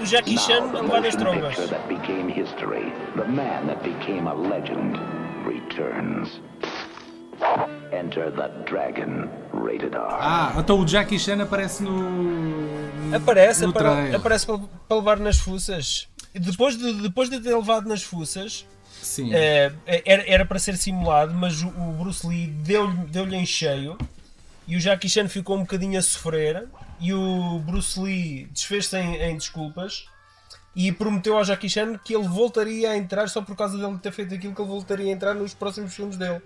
O, Jackie Chan a levar nas trombas. picture that became history, the man that became a legend, returns. Enter the Dragon, rated R. Ah, então o Jackie Chan aparece no. Aparece, no apare- trailer. aparece para, para levar nas fuças. E Depois de, depois de ter levado nas fuças, Sim. eh, era, era para ser simulado, mas o, o Bruce Lee deu-lhe deu em cheio e o Jackie Chan ficou um bocadinho a sofrer. E o Bruce Lee desfez-se em, em desculpas e prometeu ao Jackie Chan que ele voltaria a entrar só por causa dele ter feito aquilo que ele voltaria a entrar nos próximos filmes dele.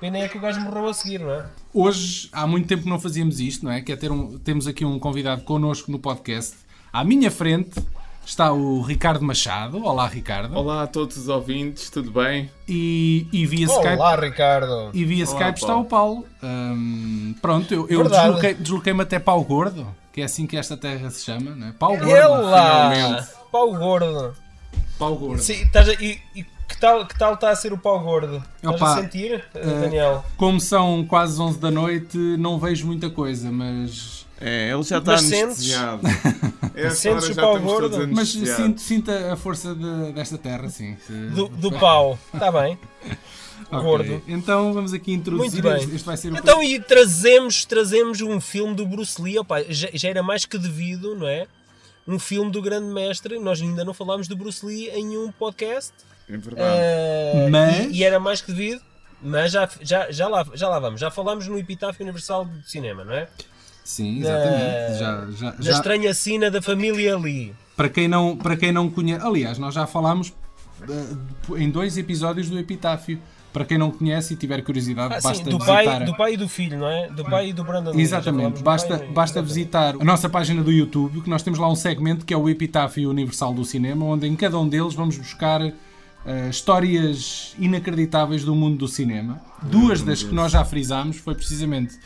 Pena é que o gajo morreu a seguir, não é? Hoje, há muito tempo que não fazíamos isto, não é? Que é ter um, temos aqui um convidado connosco no podcast. À minha frente está o Ricardo Machado. Olá, Ricardo. Olá a todos os ouvintes, tudo bem? E, e via Skype. Olá, Ricardo! E via Olá, Skype está Paulo. o Paulo. Hum, pronto, eu, eu desloquei- desloquei-me até Pau Gordo, que é assim que esta terra se chama, não é? Pau Gordo. Ela! finalmente. Pau gordo! Pau Gordo. Sim, estás a- e, e que tal que tal está a ser o pau gordo? Estás Opa, a sentir, eh, Daniel? Como são quase 11 da noite, não vejo muita coisa, mas. É, ele já está anestesiado. Essa Sentes o pau gordo? Mas sinto, sinto a força de- desta terra, sim. Do, do pau, está bem. Ok, gordo. Então vamos aqui introduzir. Muito bem. Este, vai ser o Então e trazemos, trazemos um filme do Bruce Lee, opa, já, já era mais que devido, não é? Um filme do grande mestre, nós ainda não falámos do Bruce Lee em nenhum podcast. É verdade. Eh, Mas- e, e era mais que devido, mas já, já, já, lá, já lá vamos. Já falámos no Epitáfio Universal de Cinema, não é? Sim, Da- exatamente. Já, já, Da já- estranha sina da família Lee. para, quem não, para quem não conhece. Aliás, nós já falámos eh, em dois episódios do Epitáfio. Para quem não conhece e tiver curiosidade, Ah, sim, basta do, visitar. pai, do pai e do filho, não é? Do pai e do Brandon Exatamente, basta, pai e- basta visitar a nossa página do YouTube, que nós temos lá um segmento que é o Epitáfio Universal do Cinema, onde em cada um deles vamos buscar eh, histórias inacreditáveis do mundo do cinema. Duas das que nós já frisámos foi precisamente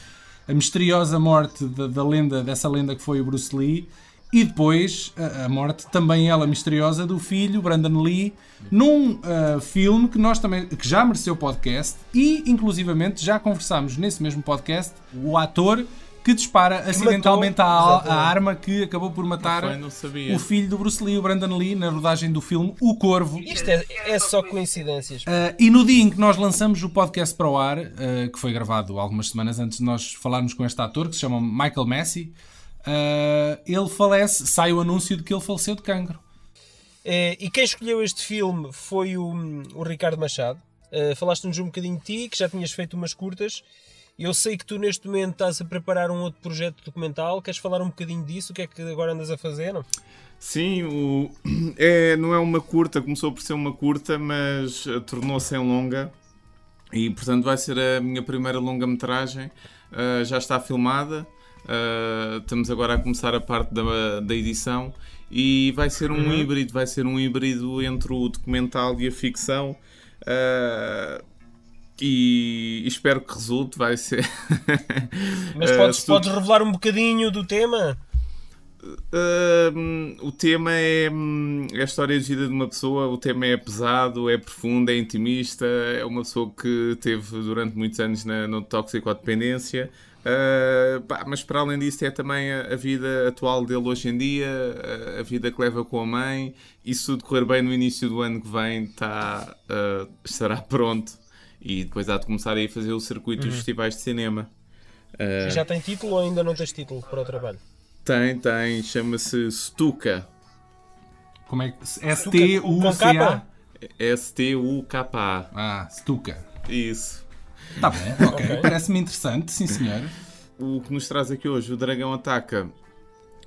a misteriosa morte da, da lenda, dessa lenda que foi o Bruce Lee, e depois a, a morte também ela misteriosa do filho Brandon Lee, num ah, filme que nós também que já mereceu podcast e inclusivamente já conversámos nesse mesmo podcast o ator que dispara acidentalmente a, a arma que acabou por matar Foi, não sabia. o filho do Bruce Lee, o Brandon Lee, na rodagem do filme O Corvo. Isto é, é só coincidências. Uh, e no dia em que nós lançamos o podcast para o ar, uh, que foi gravado algumas semanas antes de nós falarmos com este ator, que se chama Michael Messi, uh, ele falece, sai o anúncio de que ele faleceu de cancro. Eh, e quem escolheu este filme foi o, o Ricardo Machado. Falaste-nos um bocadinho de ti, que já tinhas feito umas curtas. Eu sei que tu neste momento estás a preparar um outro projeto documental. Queres falar um bocadinho disso? O que é que agora andas a fazer? Sim, o... é, não é uma curta, começou por ser uma curta, mas eh, tornou-se em longa. E portanto vai ser a minha primeira longa-metragem. Uh, já está filmada. Uh, estamos agora a começar a parte da, da edição. E vai ser um híbrido, vai ser um híbrido entre o documental e a ficção. Uh, e espero que resulte, vai ser. Mas Uh, podes, se tu- podes revelar um bocadinho do tema? Hum, o tema é, hum, é a história de vida de uma pessoa. O tema é pesado, é profundo, é intimista. É uma pessoa que teve durante muitos anos na, na toxicodependência. Uh, pá, mas para além disso, é também a, a vida atual dele hoje em dia, a, a vida que leva com a mãe. E se tudo correr bem no início do ano que vem, tá, uh, estará pronto. E depois há de começar a ir fazer o circuito dos festivais de cinema. Uh, Já tem título ou ainda não tens título para o trabalho? tem, tem, chama-se Stuka. Como é que. S-T-U-C-A? capa? S-T-U-K-A. Ah, Stuka. Isso. Tá bom, ok. Ok. Parece-me interessante, sim senhor. O que nos traz aqui hoje, o Dragão Ataca.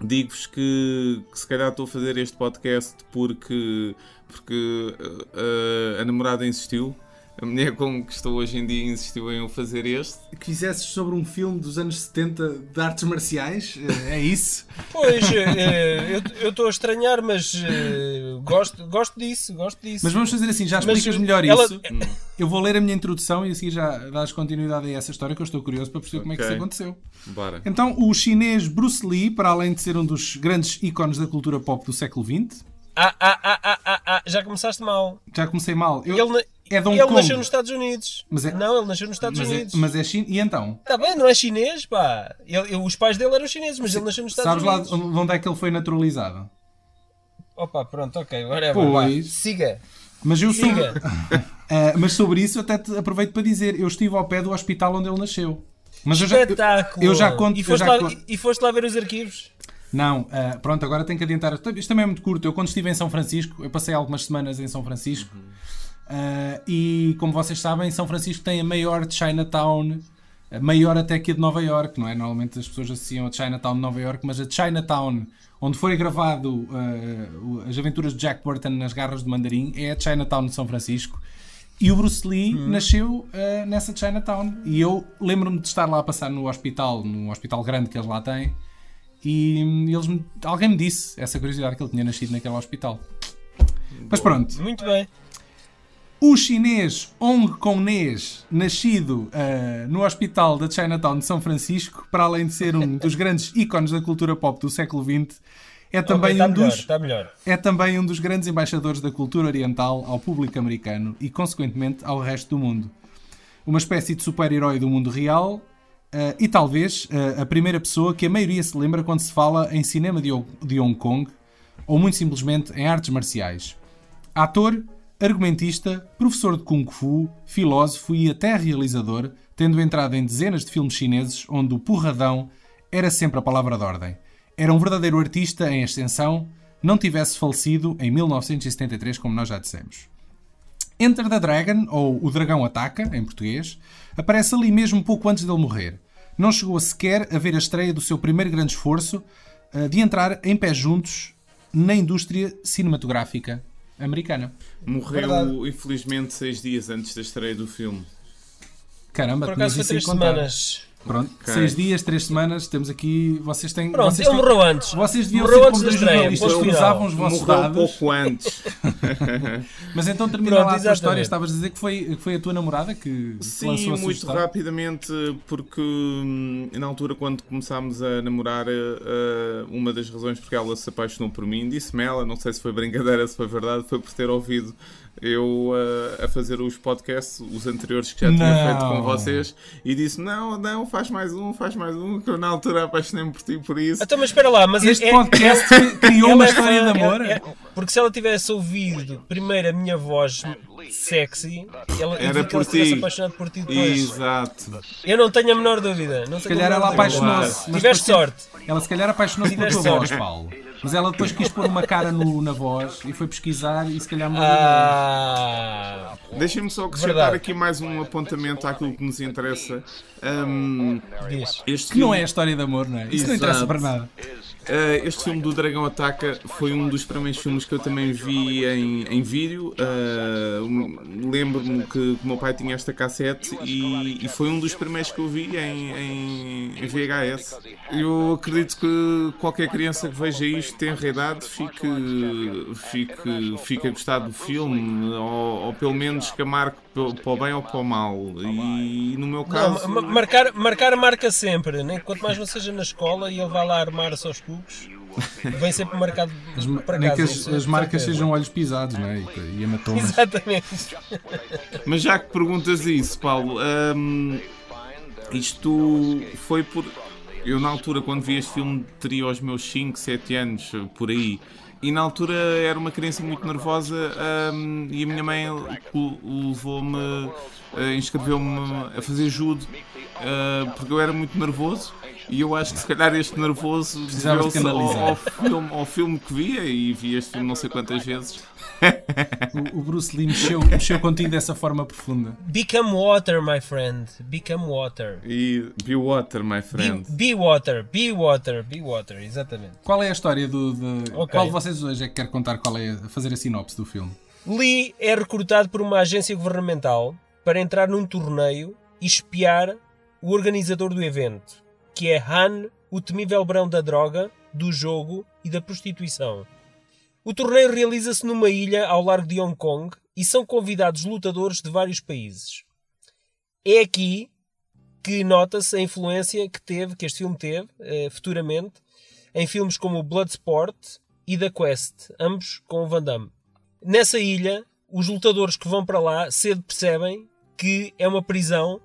Digo-vos que, que se calhar estou a fazer este podcast porque, porque uh, a namorada insistiu. A mulher com que estou hoje em dia insistiu em eu fazer este. Que fizesses sobre um filme dos anos 70 de artes marciais, é isso? Pois, eh, eu- estou a estranhar, mas eh, gosto, gosto disso, gosto disso. Mas vamos fazer assim, já Mas explicas melhor ela- isso. Eu vou ler a minha introdução e assim já dás continuidade a essa história que eu estou curioso para perceber como é que isso aconteceu. Bora. Então, o chinês Bruce Lee, para além de ser um dos grandes ícones da cultura pop do século XX, Ah, ah, ah, ah, ah, ah, já começaste mal. já comecei mal. Eu, Ele, na- É de Hong ele Kong. nasceu nos Estados Unidos. É- Não, ele nasceu nos Estados Mas é, Unidos. mas é chin... E então? Tá bem, não é chinês, pá. Ele- ele- os pais dele eram chineses, mas ele nasceu nos Estados Sabes lá Unidos. de onde é que ele foi naturalizado? Opa, pronto, ok, whatever. Pois. Siga. Mas eu sou... Siga. Ah, mas sobre isso até te aproveito para dizer, eu estive ao pé do hospital onde ele nasceu. Mas eu já, Espetáculo. eu já conto, e, eu foste já lá, conto- e foste lá ver os arquivos? Não, ah, pronto, agora tenho que adiantar. Isto também é muito curto. Eu quando estive em São Francisco, eu passei algumas semanas em São Francisco. ah, e como vocês sabem, São Francisco tem a maior Chinatown, a maior até que a de Nova York, não é? Normalmente as pessoas associam a Chinatown de Nova York, mas a Chinatown, onde foi gravado o- as aventuras de Jack Burton nas garras de mandarim, é a Chinatown de São Francisco. E o Bruce Lee nasceu ah, nessa Chinatown. E eu lembro-me de estar lá a passar no hospital, no hospital grande que eles lá têm. E eles alguém me disse essa curiosidade que ele tinha nascido naquele hospital. Mas pronto, Muito bem. o chinês Hong Kongnês, nascido ah, no hospital da Chinatown de São Francisco, para além de ser um dos grandes ícones da cultura pop do século XX, é também, está um, melhor, dos, melhor. é também um dos grandes embaixadores da cultura oriental ao público americano e, consequentemente, ao resto do mundo. Uma espécie de super-herói do mundo real eh, e talvez eh, a primeira pessoa que a maioria se lembra quando se fala em cinema de, Hong- de Hong Kong ou muito simplesmente em artes marciais. Ator, argumentista, professor de Kung Fu, filósofo e até realizador, tendo entrado em dezenas de filmes chineses onde o porradão era sempre a palavra de ordem. Era um verdadeiro artista em ascensão, não tivesse falecido em 1973, como nós já dissemos. Enter the Dragon, ou O Dragão Ataca, em português, aparece ali mesmo pouco antes dele morrer. Não chegou sequer a ver a estreia do seu primeiro grande esforço eh, de entrar em pé juntos na indústria cinematográfica americana. Morreu, Verdade. infelizmente, seis dias antes da estreia do filme. Caramba, Por acaso foi três semanas. Pronto, Ok. seis dias, três semanas, temos aqui. Vocês têm. Pronto, vocês ele têm- morreu antes. Vocês deviam Morreu ser antes como da dois jornalistas que usavam os vossos Morreu um dados. pouco antes. Mas então termina Pronto, lá a tua história. Estavas a dizer que foi, que foi a tua namorada que Sim, lançou a muito sugestão. rapidamente, porque hum, na altura, quando começámos a namorar, eh, uma das razões porque ela se apaixonou por mim, disse-me ela, não sei se foi brincadeira, se foi verdade, foi por ter ouvido eu eh, a fazer os podcasts, os anteriores que já tinha Não. feito com vocês, e disse: Não, não, faz mais um, faz mais um, que eu na altura apaixonei-me por ti por isso. Então, mas espera lá, mas Este é- podcast criou ela uma é história de amor. é- é- porque se ela tivesse ouvido primeiro a minha voz sexy, ela Era por ela ti. apaixonado por ti depois. Exato. Eu não tenho a menor dúvida. Não Se calhar ela apaixonou-se. mas Tiveste sorte. Ela se calhar apaixonou-se pela tua Tiveste voz, sorte. Paulo. Mas ela depois quis pôr uma cara no- na voz e foi pesquisar e se calhar mudou. Ah, Deixem-me só acrescentar Verdade. aqui mais um apontamento àquilo que nos interessa. Diz. este Que não é a história de amor, não é? Isso não Exato. interessa para nada. Uh, este filme do Dragão Ataca foi um dos primeiros filmes que eu também vi em, em vídeo. Uh, um- Lembro-me que o meu pai tinha esta cassete e, e foi um dos primeiros que eu vi em, em- em VHS. Eu acredito que qualquer criança que veja isto tem idade fique, fique, fique a gostar do filme, ou, ou pelo menos que a marque para o bem ou para o mal. E no meu Não, caso. ma- marcar, marcar marca sempre, né? quanto mais não seja na escola e ele vai lá armar-se aos cubos, vem sempre marcado para Nem casa. que as, é as marcas certeza. sejam olhos pisados, não é? E, e hematomas. Exatamente. Mas já que perguntas isso, Paulo, hum, isto foi por. Eu, na altura, quando vi este filme, teria os meus 5, 7 anos, por aí. E na altura era uma criança muito nervosa hum, e a minha mãe le- levou-me, eh, inscreveu-me a fazer judo eh, porque eu era muito nervoso. E eu acho que se calhar este nervoso de deveu-se ao, ao filme, ao filme que via e vi este filme não sei quantas vezes. O, o Bruce Lee mexeu, mexeu contigo dessa forma profunda. Become water, my friend. Become water. E be water, my Be, friend. be water, be water, be water, exatamente. Qual é a história do. De... Ok. Qual de vocês hoje é que quer contar qual é fazer a sinopse do filme? Lee é recrutado por uma agência governamental para entrar num torneio e espiar o organizador do evento, que é Han, o temível brão da droga, do jogo e da prostituição. O torneio realiza-se numa ilha ao largo de Hong Kong e são convidados lutadores de vários países. É aqui que nota-se a influência que teve, que este filme teve, eh, futuramente, em filmes como Bloodsport e The Quest, ambos com o Van Damme. Nessa ilha, os lutadores que vão para lá cedo percebem que é uma prisão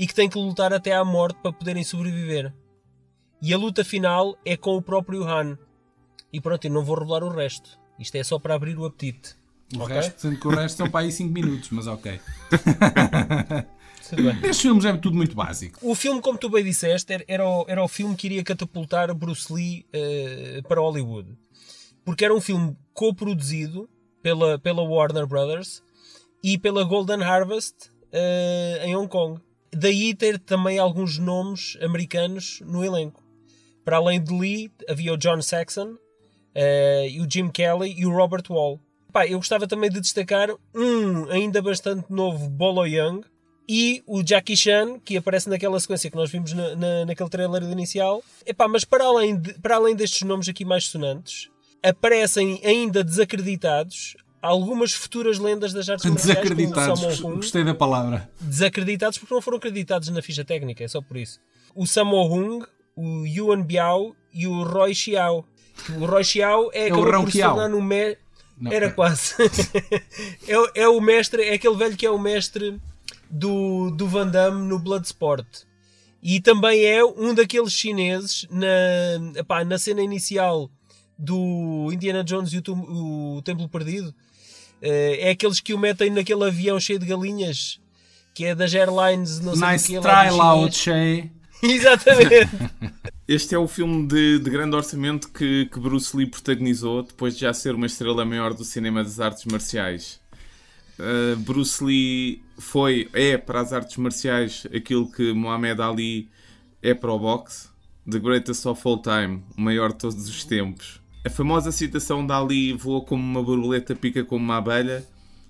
e que têm que lutar até à morte para poderem sobreviver. E a luta final é com o próprio Han. E pronto, eu não vou revelar o resto. Isto é só para abrir o apetite. O Ok? resto, sendo que o resto são para aí 5 minutos, mas ok. Estes filmes é tudo muito básico. O filme, como tu bem disseste, era- era o, era o filme que iria catapultar Bruce Lee eh, para Hollywood. Porque era um filme co-produzido pela, pela Warner Brothers e pela Golden Harvest eh, em Hong Kong. Daí ter também alguns nomes americanos no elenco. Para além de Lee, havia o John Saxon, e o Jim Kelly e o Robert Wall. Pá, eu gostava também de destacar um ainda bastante novo Bolo Young e o Jackie Chan, que aparece naquela sequência que nós vimos na, na- naquele trailer inicial. Epá, mas para além, de- para além destes nomes aqui mais sonantes, aparecem ainda desacreditados algumas futuras lendas das artes marciais, como o Desacreditados. Sammo Hung Gostei da palavra. desacreditados porque não foram acreditados na ficha técnica, é só por isso. O Sammo Hung, o Yuan Biao e o Roy Xiao. O Roy Xiao é, o acabou Rao por se tornar no me... Não. Era quase. é, o- é o mestre, é aquele velho que é o mestre do, do Van Damme no Bloodsport. E também é um daqueles chineses na, epá, na cena inicial do Indiana Jones e o, o Templo Perdido. Eh, é aqueles que o metem naquele avião cheio de galinhas que é das airlines, não sei do Nice que, lá try, chinês. Che. Exatamente. Este é o filme de, de grande orçamento que, que Bruce Lee protagonizou depois de já ser uma estrela maior do cinema das artes marciais. Uh, Bruce Lee foi, é para as artes marciais aquilo que Muhammad Ali é para o boxe. The greatest of all time, o maior de todos os tempos. A famosa citação de Ali voa como uma borboleta, pica como uma abelha,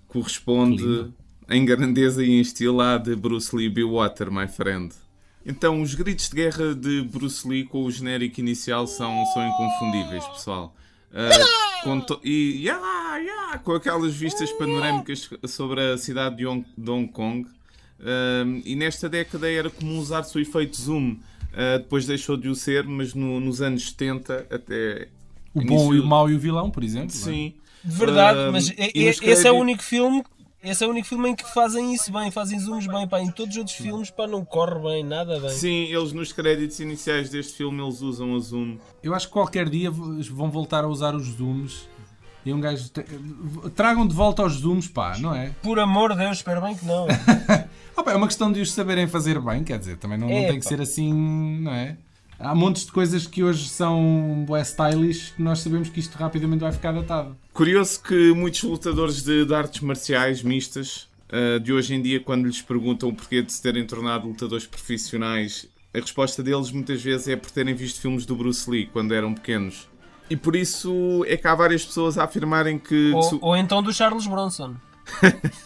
corresponde em grandeza e em estilo à de Bruce Lee Be Water, my friend. Então, os gritos de guerra de Bruce Lee com o genérico inicial são, são inconfundíveis, pessoal. Uh, com e yeah, yeah, com aquelas vistas panorâmicas sobre a cidade de Hong, de Hong Kong. Um, e nesta década era comum usar-se o efeito zoom. Uh, depois deixou de o ser, mas no- nos anos 70 até. O bom início- e o mau e o vilão, por exemplo. não é? Sim. De verdade, Um, mas nos esse é o único filme. Esse é o único filme em que fazem isso bem, fazem zooms bem, pá. Em todos os outros filmes, pá, não corre bem, nada bem. Sim, eles nos créditos iniciais deste filme eles usam a zoom. Eu acho que qualquer dia vão voltar a usar os zooms. E um gajo. te- Tragam de volta os zooms, pá, não é? Por amor de Deus, espero bem que não. Ah, pá, é uma questão de os saberem fazer bem, quer dizer, também não, não É, tem que pá. ser assim, não é? Há montes de coisas que hoje são bué stylish que nós sabemos que isto rapidamente vai ficar datado. Curioso que muitos lutadores de, de artes marciais mistas ah, de hoje em dia, quando lhes perguntam o porquê de se terem tornado lutadores profissionais, a resposta deles muitas vezes é por terem visto filmes do Bruce Lee quando eram pequenos. E por isso é que há várias pessoas a afirmarem que. ou, su- ou então do Charles Bronson.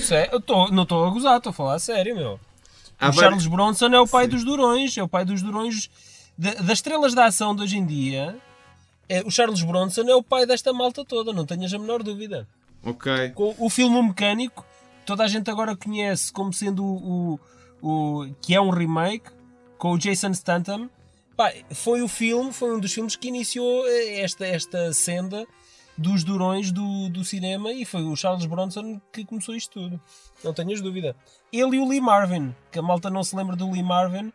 Sé- eu tô- não estou a gozar, estou a falar a sério, meu. O Charles Bronson é o pai dos durões, é o pai dos durões da- das estrelas da ação de hoje em dia. É, o Charles Bronson é o pai desta malta toda, não tenhas a menor dúvida. Ok. Com o filme O Mecânico, toda a gente agora conhece como sendo o, o, o- que é um remake com o Jason Statham. Pá, foi o filme, foi um dos filmes que iniciou eh, esta, esta senda dos durões do, do cinema e foi o Charles Bronson que começou isto tudo. Não tenhas dúvida. Ele e o Lee Marvin, que a malta não se lembra do Lee Marvin,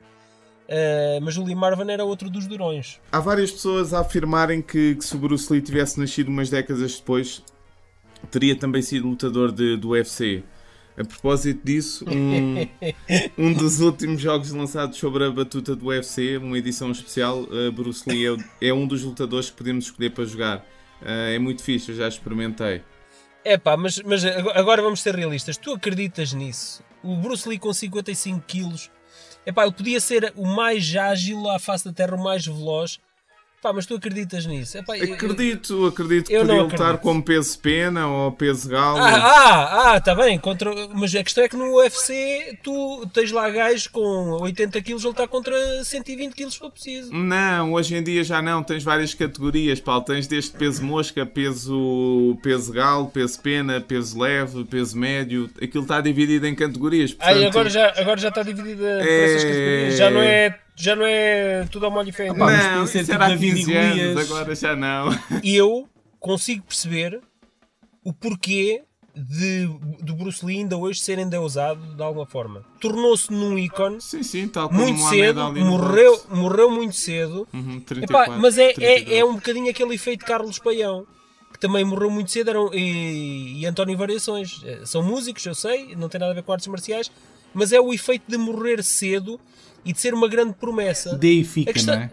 eh, mas o Lee Marvin era outro dos durões. Há várias pessoas a afirmarem que, que se o Bruce Lee tivesse nascido umas décadas depois, teria também sido lutador de, do UFC. A propósito disso, um, um dos últimos jogos lançados sobre a batuta do UFC, uma edição especial, uh, Bruce Lee é, é um dos lutadores que podemos escolher para jogar. Uh, é muito fixe, eu já experimentei. É pá, mas, mas ago- agora vamos ser realistas. Tu acreditas nisso? O Bruce Lee com 55 quilos, é pá, ele podia ser o mais ágil à face da terra, o mais veloz. Pá, mas tu acreditas nisso? Epá, eu- eu- Acredito, acredito que eu podia lutar acredito. como peso pena ou peso galo. Ah, ah, ah, tá bem. Contra... Mas a questão é que no UFC tu tens lá gajos com 80 quilos, ele está contra 120 quilos se for preciso. Não, hoje em dia já não, tens várias categorias, Paulo. Tens desde peso mosca, peso, peso galo, peso pena, peso leve, peso médio. Aquilo está dividido em categorias. Portanto- agora já, agora já está dividida por É. essas categorias. Já não é, já não é tudo ao molho e Não, podia ser isso era há David 15 e anos, agora já não. eu consigo perceber o porquê de, do Bruce Lee ainda hoje ser endeusado de alguma forma. Tornou-se num ícone Sim, sim, tal como muito cedo, morreu, morreu muito cedo. Uhum, Epá, 34, mas é, é, 32. é um bocadinho aquele efeito Carlos Paião, que também morreu muito cedo, eram, e, e António Variações. Eh, São músicos, eu sei, não tem nada a ver com artes marciais, mas é o efeito de morrer cedo e de ser uma grande promessa. Deifica, A questão- não é?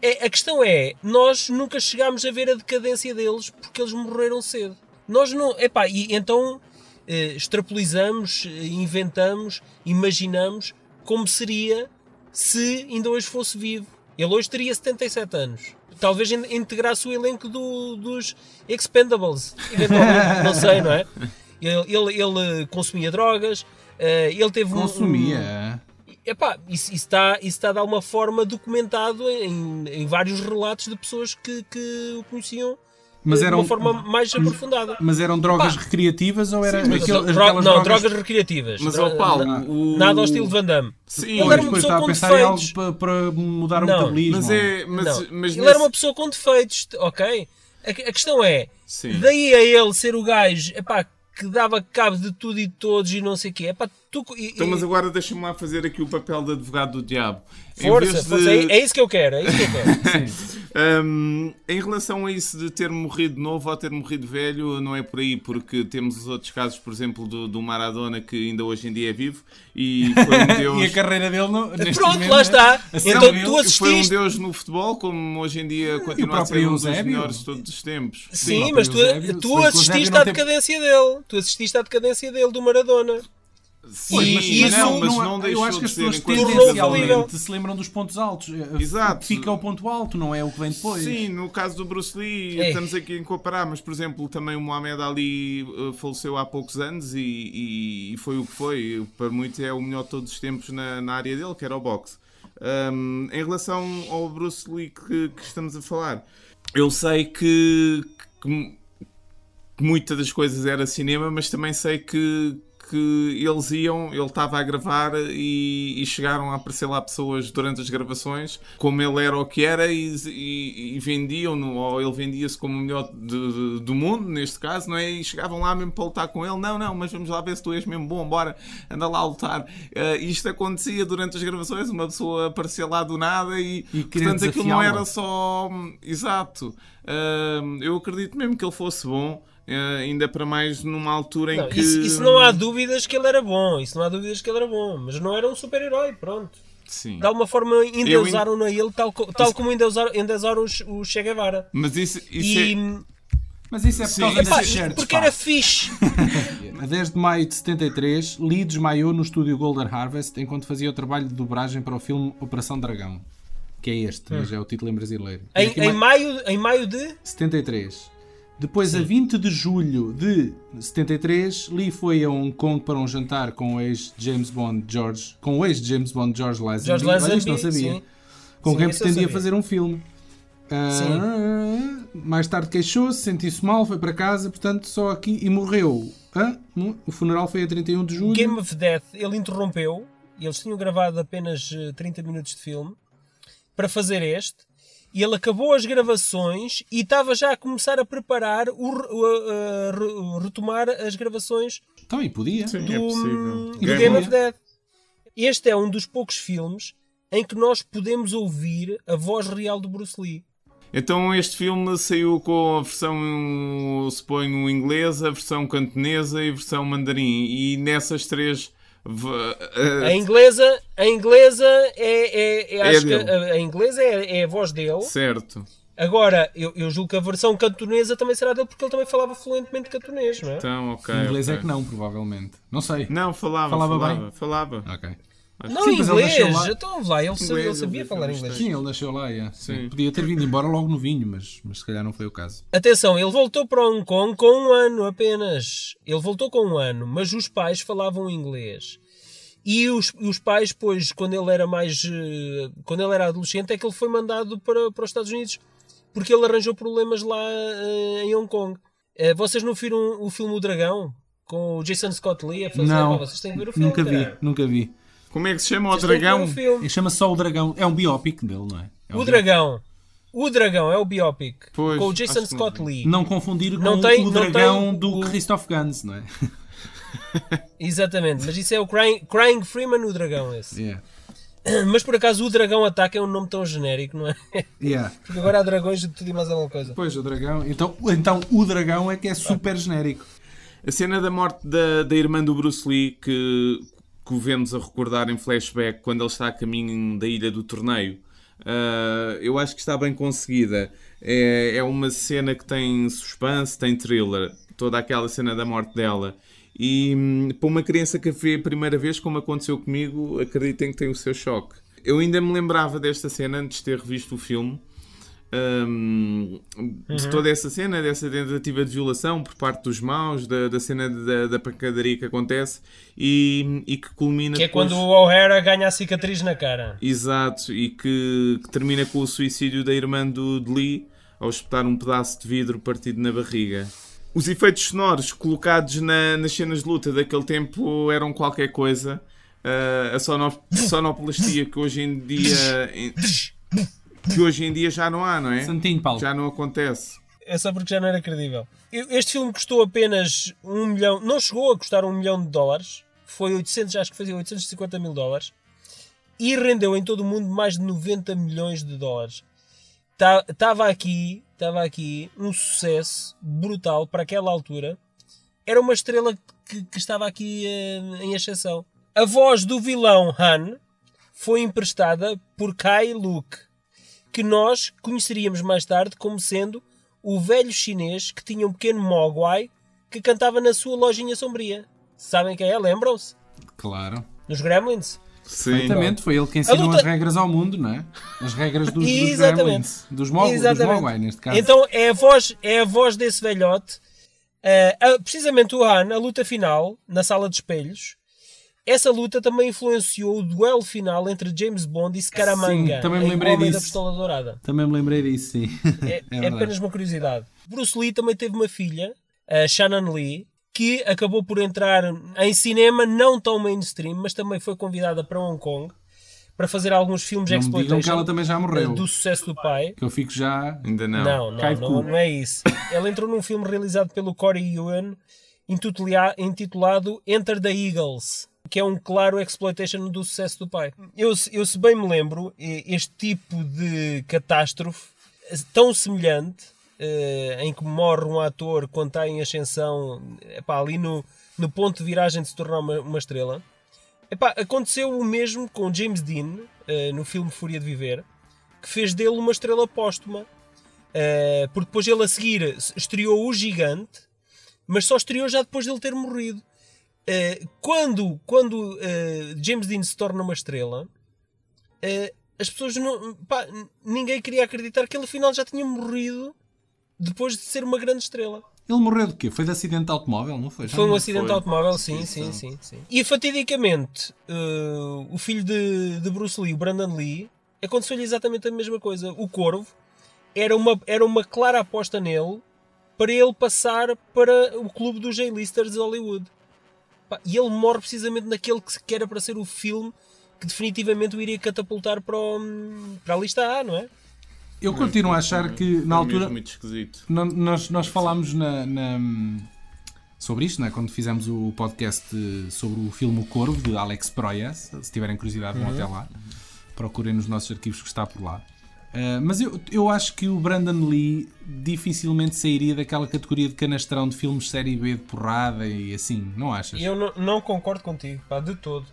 É, a questão é, nós nunca chegámos a ver a decadência deles porque eles morreram cedo. Nós não. Epá, e então eh, extrapolizamos, eh, inventamos, imaginamos como seria se ainda hoje fosse vivo. Ele hoje teria 77 anos. Talvez in- integrasse o elenco do- dos Expendables. Eventualmente, não sei, não é? Ele, ele, ele consumia drogas, eh, ele teve um- um, Consumia. Epá, isso, isso, está, isso está de alguma forma documentado em, em vários relatos de pessoas que, que o conheciam Mas de eram, uma forma mais aprofundada. mas eram drogas Pá. recreativas ou era Sim, mas aquele- Dro- não, drogas... drogas, recreativas. Mas, ó Paulo, na- o... Nada ao estilo de Van Damme. Sim, Ele era uma pessoa com pensar em algo defeitos. para, para mudar o Não, metabolismo. mas é... Mas, não, mas ele nesse- era uma pessoa com defeitos, ok? A, a questão é, Sim. daí a ele ser o gajo epá, que dava cabo de tudo e de todos e não sei o quê. Epá, tu, e- Então, mas agora deixa-me lá fazer aqui o papel de advogado do diabo. Em força, vez de- força, é, é isso que eu quero, é isso que eu quero. Hum, em relação a isso de ter morrido novo ou ter morrido velho, não é por aí, porque temos os outros casos, por exemplo, do, do Maradona, que ainda hoje em dia é vivo e foi um deus. E a carreira dele no, neste Pronto, momento, lá está. Assim Então tu foi um assististe. deus no futebol, como hoje em dia continua a ser um dos melhores de todos os tempos. Sim, próprio mas tu, Eusébio, tu assististe à decadência dele. Tu assististe à decadência dele, do Maradona. Sim, E mas, isso não, mas não- não eu deixou acho que as pessoas tendencialmente se lembram dos pontos altos. Eh, Exato. Fica o ponto alto, não é o que vem depois. Sim, no caso do Bruce Lee, É. estamos aqui a comparar, mas por exemplo, também o Muhammad Ali eh, faleceu há poucos anos e, e- e foi o que foi. Para muitos é o melhor de todos os tempos na, na área dele, que era o boxe. Hum, em relação ao Bruce Lee que, que estamos a falar, eu sei que, que que muitas das coisas era cinema, mas também sei que, que eles iam, ele estava a gravar e, e chegaram a aparecer lá pessoas durante as gravações, como ele era o que era, e, e, e vendiam-no, ou ele vendia-se como o melhor de- de- do mundo, neste caso, não é? E chegavam lá mesmo para lutar com ele, não, não, mas vamos lá ver se tu és mesmo bom, bora, anda lá a lutar. Eh, isto acontecia durante as gravações, uma pessoa aparecia lá do nada e, E portanto aquilo não era só. Exato. Hum, eu acredito mesmo que ele fosse bom, eh, ainda para mais numa altura em Não, que. isso, isso não há dúvidas que ele era bom. Isso não há dúvidas que ele era bom. Mas não era um super-herói, pronto. Sim. De alguma forma endeusaram a ele, tal, tal como endeusaram, endeusaram os- o Che Guevara. Mas isso, isso E, é. Mas isso é por Sim, causa epá, pá, desses shirts. porque pá. era fixe. A 10 de maio de 73, Lee desmaiou no estúdio Golden Harvest enquanto fazia o trabalho de dobragem para o filme Operação Dragão. Que é este, mas é o título em brasileiro. Em, em maio, em maio de. 73. Depois, a 20 de julho de 73, Lee foi a Hong Kong para um jantar com o ex-James Bond George, com o ex-James Bond George Lazenby. George Lazenby, isto não sabia. sim. Com Sim, quem pretendia fazer um filme. Ah, mais tarde queixou-se, sentiu-se mal, foi para casa, portanto, só aqui e morreu. Hã? O funeral foi a 31 de julho. Game of Death, ele interrompeu. Eles tinham gravado apenas eh, 30 minutos de filme para fazer este. E ele acabou as gravações e estava já a começar a preparar o, a- a o retomar as gravações Então, e podia. Sim, do, é possível. do Game Game of- of Death. Este é um dos poucos filmes em que nós podemos ouvir a voz real do Bruce Lee. Então este filme saiu com a versão, suponho, inglesa, a versão cantonesa e a versão mandarim. E nessas três. V- eh, A inglesa, a inglesa é, é, é- É acho que dele. a, a inglesa é, é a voz dele. certo. Agora, eu, eu julgo que a versão cantonesa também será dele porque ele também falava fluentemente cantonês, não é? Então, ok. Em inglês ok. é que não, provavelmente. Não sei. Não, falava. Falava Falava, bem? falava. Ok. Não, Sim, inglês. lá. Então lá, ele, sabia, ele Inglês, sabia eu falar inglês. Sim, ele nasceu lá, é. Sim. Sim. Podia ter vindo embora logo novinho, mas, mas se calhar não foi o caso. Atenção, ele voltou para Hong Kong com um ano apenas. Ele voltou com um ano, mas os pais falavam inglês. E os, os pais, pois, quando ele era mais. eh, Quando ele era adolescente, é que ele foi mandado para, para os Estados Unidos porque ele arranjou problemas lá eh, em Hong Kong. Eh, vocês não viram o filme O Dragão? Com o Jason Scott Lee a fazer? Não, vocês têm que ver o filme. nunca vi, caralho. nunca vi. Como é que se chama o dragão? Ele chama só o dragão. É um biopic dele, não é? É um O Dragão. O Dragão é o biopic Pois, com o Jason Scott não Lee. Não confundir com Não tem- o não dragão tem do o- Christoph Gans, não é? Exatamente, mas isso é o Crying, Crying Freeman, o dragão esse. Yeah. Mas por acaso o Dragão Ataque é um nome tão genérico, não é? Yeah. Porque agora há dragões de tudo e mais alguma coisa. Pois, o dragão. Então, então o dragão é que é super genérico. A cena da morte da, da irmã do Bruce Lee, que, que o vemos a recordar em flashback quando ele está a caminho da ilha do torneio, ah, eu acho que está bem conseguida. É, é uma cena que tem suspense, tem thriller, toda aquela cena da morte dela. E hum, para uma criança que a vê a primeira vez, como aconteceu comigo, acreditem que tem o seu choque. Eu ainda me lembrava desta cena antes de ter revisto o filme. hum, de toda essa cena, dessa tentativa de violação por parte dos maus, da, da cena da, da pancadaria que acontece e, e que culmina Que é quando o O'Hara ganha a cicatriz na cara. Exato, e que, que termina com o suicídio da irmã do de Lee ao espetar um pedaço de vidro partido na barriga. Os efeitos sonoros colocados na- nas cenas de luta daquele tempo eram qualquer coisa. Ah, a sono- sonoplastia que hoje em dia que hoje em dia já não há, não é? Santinho, Paulo. Já não acontece. É só porque já não era credível. Este filme custou apenas um milhão, não chegou a custar um milhão de dólares, foi 800, acho que foi 850 mil dólares, e rendeu em todo o mundo mais de 90 milhões de dólares. Estava aqui, estava aqui um sucesso brutal para aquela altura. Era uma estrela que, que estava aqui eh, em exceção. A voz do vilão Han foi emprestada por Kai Luke, que nós conheceríamos mais tarde como sendo o velho chinês que tinha um pequeno mogwai que cantava na sua lojinha sombria. Sabem quem é? Lembram-se? Claro. Nos Gremlins? Sim. Exatamente, foi ele que ensinou luta- as regras ao mundo, não é? As regras dos, dos gremlins. Dos, mo dos. Mogwai, neste caso. Então é a voz, é a voz desse velhote. Ah, precisamente o Han, a luta final, na sala de espelhos, essa luta também influenciou o duelo final entre James Bond e Scaramanga. Sim, também me em lembrei Homem da disso. Pistola Dourada. Também me lembrei disso, sim. É, É é apenas uma curiosidade. Bruce Lee também teve uma filha, a Shannon Lee, que acabou por entrar em cinema não tão mainstream, mas também foi convidada para Hong Kong para fazer alguns filmes Não me digam exploitation que ela também já morreu. do sucesso do pai. Que eu fico já. Ainda não. Não, não, não, não é isso. Ela entrou num filme realizado pelo Corey Ewan intitulado Enter the Eagles, que é um claro exploitation do sucesso do pai. Eu, eu se bem me lembro, este tipo de catástrofe eh, tão semelhante, eh, em que morre um ator quando está em ascensão, epá, ali no, no ponto de viragem de se tornar uma, uma estrela, epá, aconteceu o mesmo com James Dean, eh, no filme Fúria de Viver, que fez dele uma estrela póstuma. Uh, porque depois ele a seguir estreou o Gigante, mas só estreou já depois dele ter morrido. Uh, quando quando uh, James Dean se torna uma estrela, uh, as pessoas não. pá, ninguém queria acreditar que ele afinal já tinha morrido depois de ser uma grande estrela. Ele morreu de quê? Foi de acidente de automóvel, não foi? Já Foi um acidente foi. automóvel, sim, sim, sim, sim. E fatidicamente, uh, o filho de, de Bruce Lee, o Brandon Lee, aconteceu-lhe exatamente a mesma coisa. O Corvo era uma, era uma clara aposta nele para ele passar para o clube dos A-listers de Hollywood. Pá, e ele morre precisamente naquele que, era para ser o filme que definitivamente o iria catapultar para, o- para a lista A, não é? Eu continuo a achar que na altura. muito esquisito. Nós, nós falámos na, na- sobre isto, né? quando fizemos o podcast sobre o filme O Corvo, de Alex Proyas. Se tiverem curiosidade, vão até lá. Procurem nos nossos arquivos que está por lá. Uh, mas eu, eu acho que o Brandon Lee dificilmente sairia daquela categoria de canastrão de filmes série B de porrada e assim, não achas? Eu não, não concordo contigo, pá, de todo.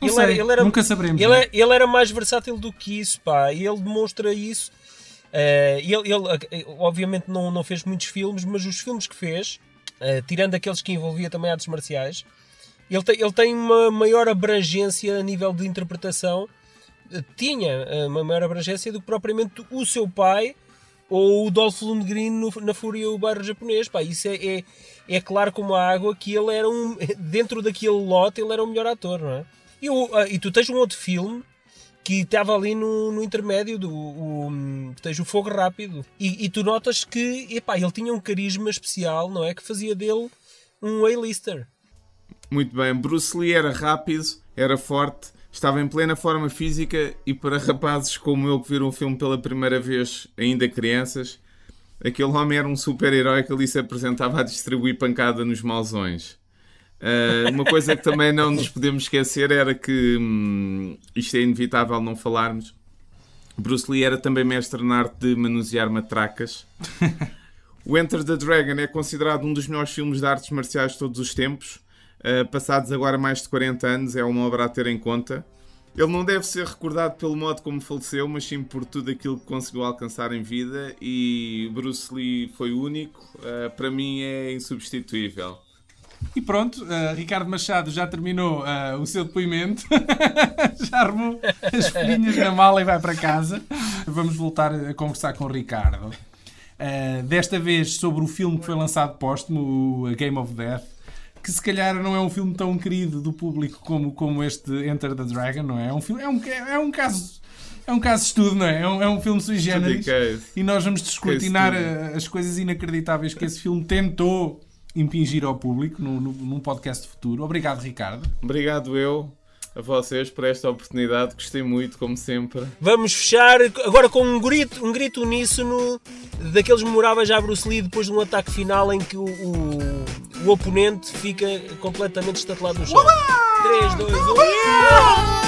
Não sei, nunca saberemos, Ele, não é? é- ele era mais versátil do que isso, pá, e ele demonstra isso. Eh, ele, ele, eh, obviamente não, não fez muitos filmes, mas os filmes que fez, eh, tirando aqueles que envolvia também artes marciais, ele tem, ele tem uma maior abrangência a nível de interpretação. Tinha eh, uma maior abrangência do que propriamente o seu pai ou o Dolph Lundgren no- na Fúria o bairro japonês. Pá, isso é, é, é claro como a água que ele era um. Dentro daquele lote, ele era o melhor ator, não é? E, o- ah, e tu tens um outro filme que estava ali no, no intermédio do o, hum, tens o Fogo Rápido e, e tu notas que epá, ele tinha um carisma especial, não é? Que fazia dele um A-lister. Muito bem, Bruce Lee era rápido, era forte, Estava em plena forma física e para rapazes como eu que viram o filme pela primeira vez, ainda crianças, aquele homem era um super-herói que ali se apresentava a distribuir pancada nos mauzões. Uh, uma coisa que também não nos podemos esquecer era que hum, isto é inevitável não falarmos. Bruce Lee era também mestre na arte de manusear matracas. o Enter the Dragon é considerado um dos melhores filmes de artes marciais de todos os tempos. Uh, passados agora mais de 40 anos, é uma obra a ter em conta. Ele não deve ser recordado pelo modo como faleceu, mas sim por tudo aquilo que conseguiu alcançar em vida. E Bruce Lee foi único, uh, para mim é insubstituível. E pronto, uh, Ricardo Machado já terminou uh, o seu depoimento, já arrumou as folhinhas na mala e vai para casa. Vamos voltar a conversar com o Ricardo. Desta vez sobre o filme que foi lançado póstumo, o Game of Death, que se calhar não é um filme tão querido do público como, como este Enter the Dragon, não é? É um, filme, é um, é um caso é um caso de estudo, não é? É um, é um filme sui generis. E nós vamos descortinar as coisas inacreditáveis que esse filme tentou impingir ao público no, no, num podcast futuro. Obrigado, Ricardo. Obrigado eu a vocês por esta oportunidade. Gostei muito, como sempre. Vamos fechar agora com um grito, um grito uníssono daqueles memoráveis já Bruce Lee depois de um ataque final em que o, o, o oponente fica completamente estatelado no chão. 3, 2, 1.